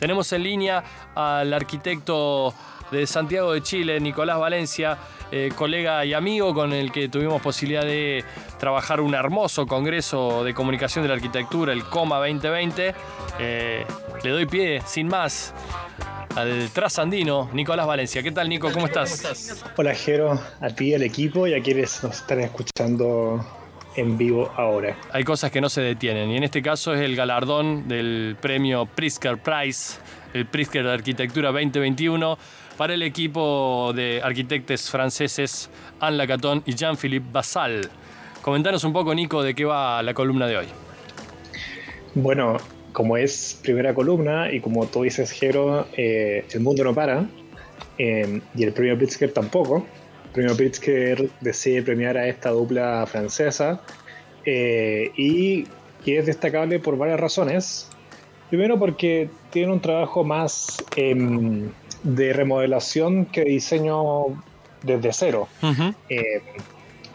Tenemos en línea al arquitecto de Santiago de Chile, Nicolás Valencia, eh, colega y amigo con el que tuvimos posibilidad de trabajar un hermoso congreso de comunicación de la arquitectura, el COMA 2020. Eh, le doy pie, sin más, al trasandino Nicolás Valencia. ¿Qué tal, Nico? ¿Cómo estás? Hola, Jero, a ti, al equipo y a quienes nos están escuchando en vivo ahora. Hay cosas que no se detienen y en este caso es el galardón del premio Pritzker Prize, el Pritzker de Arquitectura 2021 para el equipo de arquitectos franceses Anne Lacaton y Jean-Philippe Basal. Comentanos un poco, Nico, de qué va la columna de hoy. Bueno, como es primera columna y como tú dices, Jero, eh, el mundo no para eh, y el premio Pritzker tampoco. Premio Pritzker decide premiar a esta dupla francesa eh, y que es destacable por varias razones. Primero porque tiene un trabajo más em, de remodelación que diseño desde cero.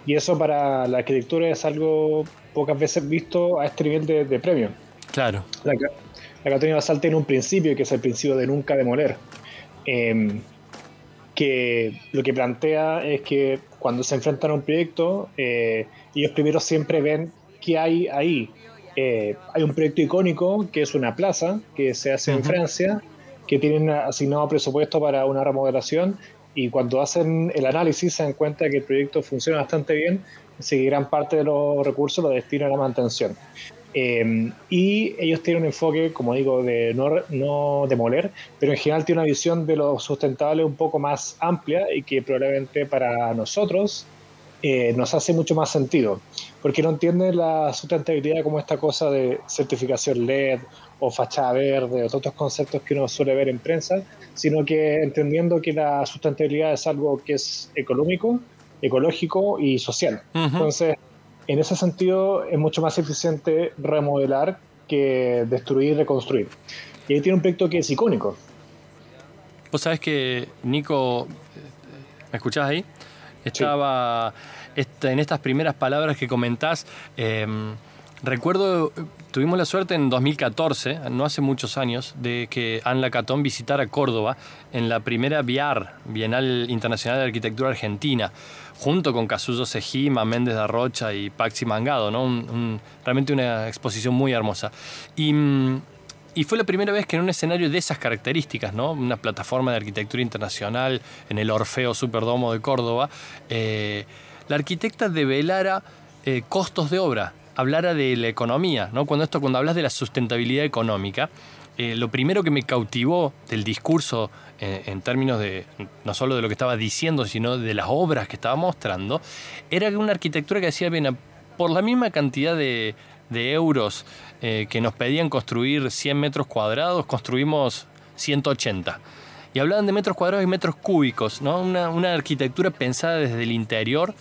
y eso para la arquitectura es algo pocas veces visto a este nivel de, premio. Claro. La, la Católica Basal tiene un principio que es el principio de nunca demoler. Eh, que lo que plantea es que cuando se enfrentan a un proyecto, eh, ellos primero siempre ven qué hay ahí. Eh, hay un proyecto icónico que es una plaza que se hace en Francia, que tienen asignado presupuesto para una remodelación y cuando hacen el análisis se dan cuenta que el proyecto funciona bastante bien, así que gran parte de los recursos lo destinan a la mantención. Em, y ellos tienen un enfoque, como digo, de no, no, demoler, pero en general tiene una visión de lo sustentable un poco más amplia y que probablemente para nosotros eh, nos hace mucho más sentido, porque no entienden la sustentabilidad como esta cosa de certificación LED o fachada verde o todos estos conceptos que uno suele ver en prensa, sino que entendiendo que la sustentabilidad es algo que es económico, ecológico y social. Entonces, en ese sentido es mucho más eficiente remodelar que destruir y reconstruir. Y ahí tiene un proyecto que es icónico. Vos sabés que, Nico, ¿me escuchás ahí? Estaba en estas primeras palabras que comentás. Em, recuerdo, tuvimos la suerte en 2014, no hace muchos años, de que Anne Lacatón visitara Córdoba en la primera BIAR, Bienal Internacional de Arquitectura Argentina junto con Casullo Sejima, Méndez de Rocha y Paxi Mangado, ¿no? realmente una exposición muy hermosa. Y, fue la primera vez que en un escenario de esas características, ¿no? una plataforma de arquitectura internacional en el Orfeo Superdomo de Córdoba, eh, la arquitecta develara eh, costos de obra, hablara de la economía, ¿no? cuando, esto, cuando hablas de la sustentabilidad económica, eh, lo primero que me cautivó del discurso eh, en términos de no solo de lo que estaba diciendo, sino de las obras que estaba mostrando, era una arquitectura que decía, bien, por la misma cantidad de, euros eh, que nos pedían construir 100 metros cuadrados, construimos 180. Y hablaban de metros cuadrados y metros cúbicos, ¿no? una, una arquitectura pensada desde el interior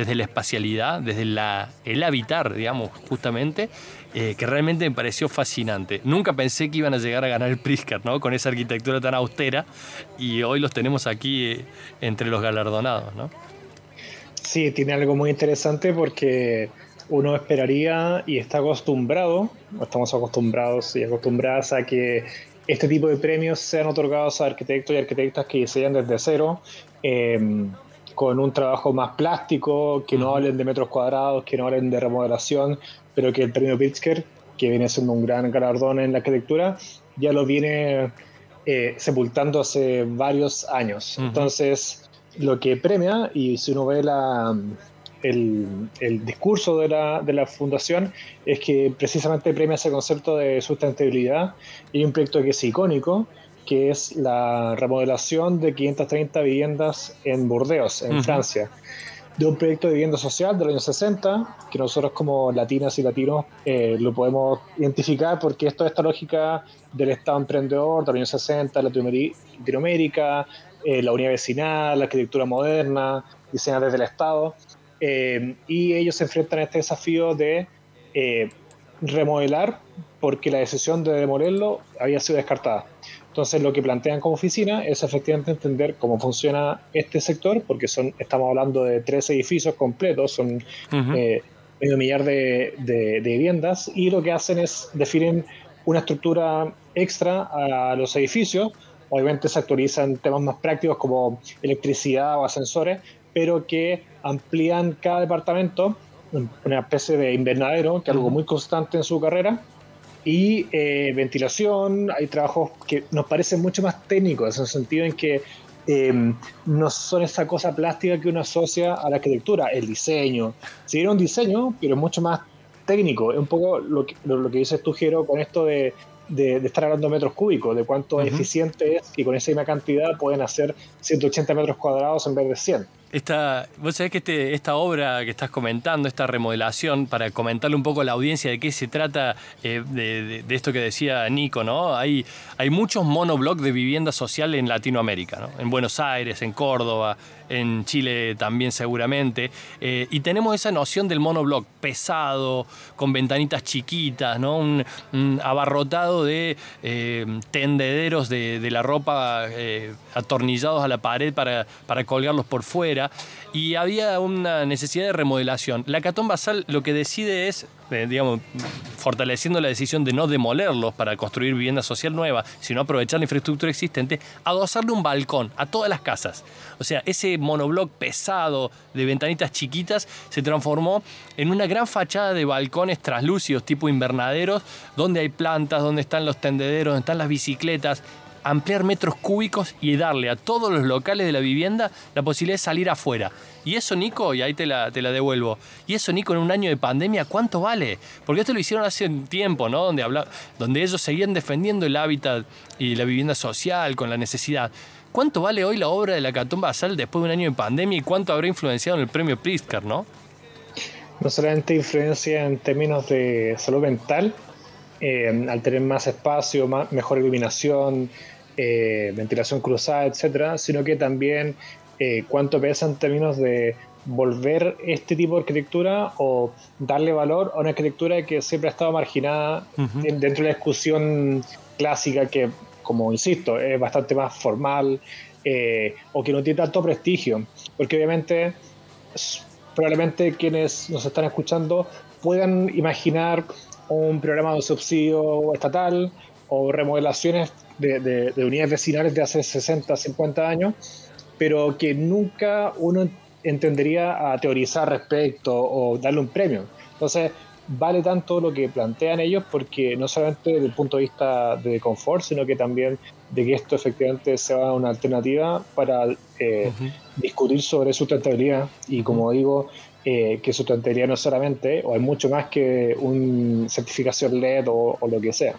desde la espacialidad, desde la, el habitar, digamos, justamente, eh, que realmente me pareció fascinante. Nunca pensé que iban a llegar a ganar el Pritzker, ¿no? Con esa arquitectura tan austera, y hoy los tenemos aquí eh, entre los galardonados, ¿no? Sí, tiene algo muy interesante porque uno esperaría y está acostumbrado, estamos acostumbrados y acostumbradas a que este tipo de premios sean otorgados a arquitectos y arquitectas que diseñan desde cero. Eh, con un trabajo más plástico, que no hablen de metros cuadrados, que no hablen de remodelación, pero que el premio Pritzker, que viene siendo un gran galardón en la arquitectura, ya lo viene eh, sepultando hace varios años. Entonces, lo que premia, y si uno ve la, el, el, discurso de la, de la, fundación, es que precisamente premia ese concepto de sustentabilidad y un proyecto que es icónico, que es la remodelación de 530 viviendas en Burdeos, en Francia, de un proyecto de vivienda social de los años 60, que nosotros como latinas y latinos eh, lo podemos identificar porque esto es esta lógica del Estado emprendedor de los años 60, Latinoamérica, eh, la unidad vecinal, la arquitectura moderna, diseñada desde el Estado, eh, y ellos se enfrentan a este desafío de remodelar porque la decisión de demolerlo había sido descartada. Entonces lo que plantean como oficina es efectivamente entender cómo funciona este sector, porque son, estamos hablando de tres edificios completos, son eh, medio millar de, viviendas, y lo que hacen es definen una estructura extra a los edificios. Obviamente se actualizan temas más prácticos como electricidad o ascensores, pero que amplían cada departamento, una especie de invernadero, que es algo muy constante en su carrera, y eh, ventilación, hay trabajos que nos parecen mucho más técnicos, en el sentido en que eh, no son esa cosa plástica que uno asocia a la arquitectura, el diseño. Si era un diseño, pero es mucho más técnico. Es un poco lo que, lo, que dices tú, Jero, con esto de, de, estar hablando de metros cúbicos, de cuánto eficiente es y con esa misma cantidad pueden hacer 180 metros cuadrados en vez de 100. Esta, vos sabés que este, esta obra que estás comentando, esta remodelación, para comentarle un poco a la audiencia de qué se trata eh, de, esto que decía Nico, ¿no? Hay, hay muchos monoblocks de vivienda social en Latinoamérica, ¿no? En Buenos Aires, en Córdoba, en Chile también seguramente. Eh, y tenemos esa noción del monoblock pesado, con ventanitas chiquitas, ¿no? Un, abarrotado de eh, tendederos de, la ropa atornillados a la pared para, para colgarlos por fuera y había una necesidad de remodelación. La Catón Basal lo que decide es, eh, digamos, fortaleciendo la decisión de no demolerlos para construir vivienda social nueva, sino aprovechar la infraestructura existente, adosarle un balcón a todas las casas. O sea, ese monobloc pesado de ventanitas chiquitas se transformó en una gran fachada de balcones traslúcidos tipo invernaderos, donde hay plantas, donde están los tendederos, donde están las bicicletas, ampliar metros cúbicos y darle a todos los locales de la vivienda la posibilidad de salir afuera. Y eso, Nico, y ahí te la, te la devuelvo, y eso, Nico, en un año de pandemia, ¿cuánto vale? Porque esto lo hicieron hace un tiempo, ¿no? Donde, habla, donde ellos seguían defendiendo el hábitat y la vivienda social con la necesidad. ¿Cuánto vale hoy la obra de la Catón Basal después de un año de pandemia y cuánto habrá influenciado en el premio Pritzker, no? No solamente influencia en términos de salud mental, eh, al tener más espacio, más, mejor iluminación, eh, ventilación cruzada, etcétera, sino que también eh, cuánto pesa en términos de volver este tipo de arquitectura o darle valor a una arquitectura que siempre ha estado marginada dentro de la discusión clásica que, como insisto, es bastante más formal o que no tiene tanto prestigio, porque obviamente probablemente quienes nos están escuchando puedan imaginar un programa de subsidio estatal o remodelaciones de, unidades vecinales de hace 60, 50 años, pero que nunca uno entendería a teorizar respecto o darle un premio. Entonces, vale tanto lo que plantean ellos porque no solamente desde el punto de vista de confort, sino que también de que esto efectivamente sea una alternativa para eh, discutir sobre sustentabilidad y como digo, eh, que sustentabilidad no solamente, o hay mucho más que una certificación LED o, lo que sea.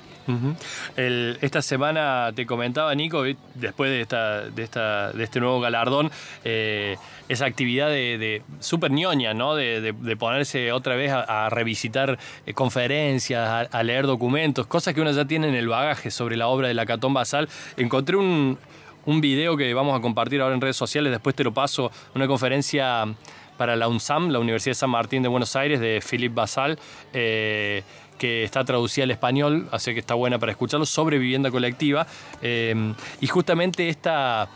esta semana te comentaba, Nico, después de, este nuevo galardón, eh, esa actividad de, de súper ñoña, ¿no? De, ponerse otra vez a, revisitar eh, conferencias, a, leer documentos, cosas que uno ya tiene en el bagaje sobre la obra de la Catón Basal. Encontré un video que vamos a compartir ahora en redes sociales, después te lo paso, una conferencia para la UNSAM, la Universidad de San Martín de Buenos Aires, de Philippe Basal, eh, que está traducida al español, así que está buena para escucharlo, sobre vivienda colectiva. Eh, y justamente esta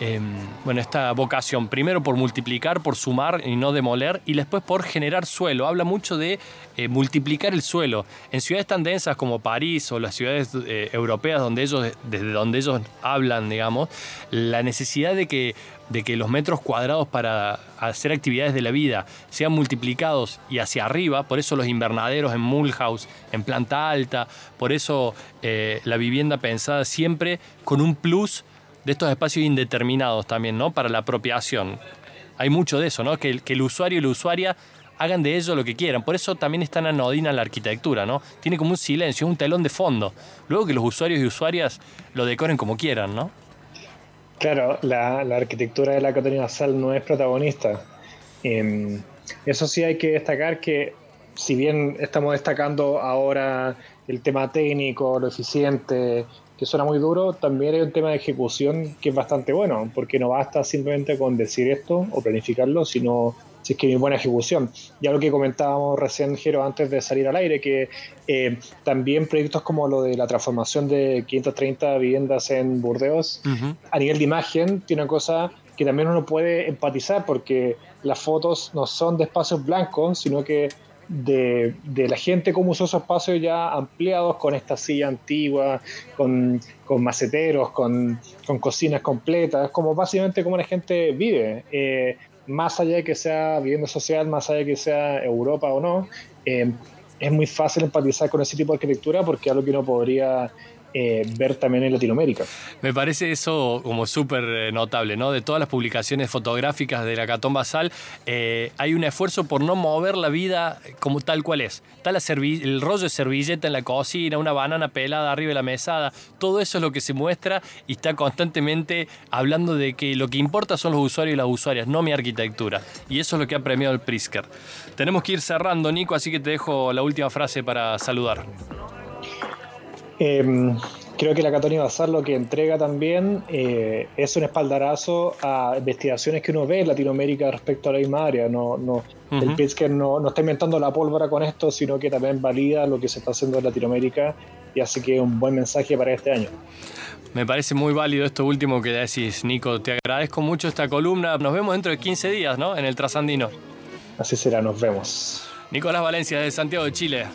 Em, bueno, esta vocación, primero por multiplicar, por sumar y no demoler, y después por generar suelo. Habla mucho de eh, multiplicar el suelo. En ciudades tan densas como París o las ciudades eh, europeas donde ellos, desde donde ellos hablan, digamos, la necesidad de que, de que los metros cuadrados para hacer actividades de la vida sean multiplicados y hacia arriba, por eso los invernaderos en Mulhouse, en planta alta, por eso eh, la vivienda pensada siempre con un plus de estos espacios indeterminados también, ¿no? Para la apropiación. Hay mucho de eso, ¿no? Que, que el usuario y la usuaria hagan de ello lo que quieran. Por eso también es tan anodina la arquitectura, ¿no? Tiene como un silencio, un telón de fondo. Luego que los usuarios y usuarias lo decoren como quieran, ¿no? Claro, la, arquitectura de la Catarina Sal no es protagonista. Em, eso sí hay que destacar que si bien estamos destacando ahora el tema técnico, lo eficiente, que suena muy duro, también hay un tema de ejecución que es bastante bueno, porque no basta simplemente con decir esto o planificarlo, sino si es que hay buena ejecución. Ya lo que comentábamos recién, Jero, antes de salir al aire, que eh, también proyectos como lo de la transformación de 530 viviendas en Burdeos, a nivel de imagen, tiene una cosa que también uno puede empatizar, porque las fotos no son de espacios blancos, sino que de, la gente cómo usó esos espacios ya ampliados con esta silla antigua, con, maceteros, con, cocinas completas, como básicamente cómo la gente vive. Eh, más allá de que sea vivienda social, más allá de que sea Europa o no, eh, es muy fácil empatizar con ese tipo de arquitectura porque es algo que uno podría eh, ver también en Latinoamérica. Me parece eso como súper eh, notable, ¿no? De todas las publicaciones fotográficas de la Catón Basal, eh, hay un esfuerzo por no mover la vida como tal cual es. Está el rollo de servilleta en la cocina, una banana pelada arriba de la mesada, todo eso es lo que se muestra y está constantemente hablando de que lo que importa son los usuarios y las usuarias, no mi arquitectura. Y eso es lo que ha premiado el Prisker. Tenemos que ir cerrando, Nico, así que te dejo la última frase para saludar. Em, creo que la Catoni Bazar lo que entrega también eh, es un espaldarazo a investigaciones que uno ve en Latinoamérica respecto a la misma área. No, no, El Pritzker no, no, está inventando la pólvora con esto, sino que también valida lo que se está haciendo en Latinoamérica y así que es un buen mensaje para este año. Me parece muy válido esto último que decís, Nico. Te agradezco mucho esta columna. Nos vemos dentro de 15 días, ¿no? En el Trasandino. Así será, nos vemos. Nicolás Valencia, de Santiago de Chile.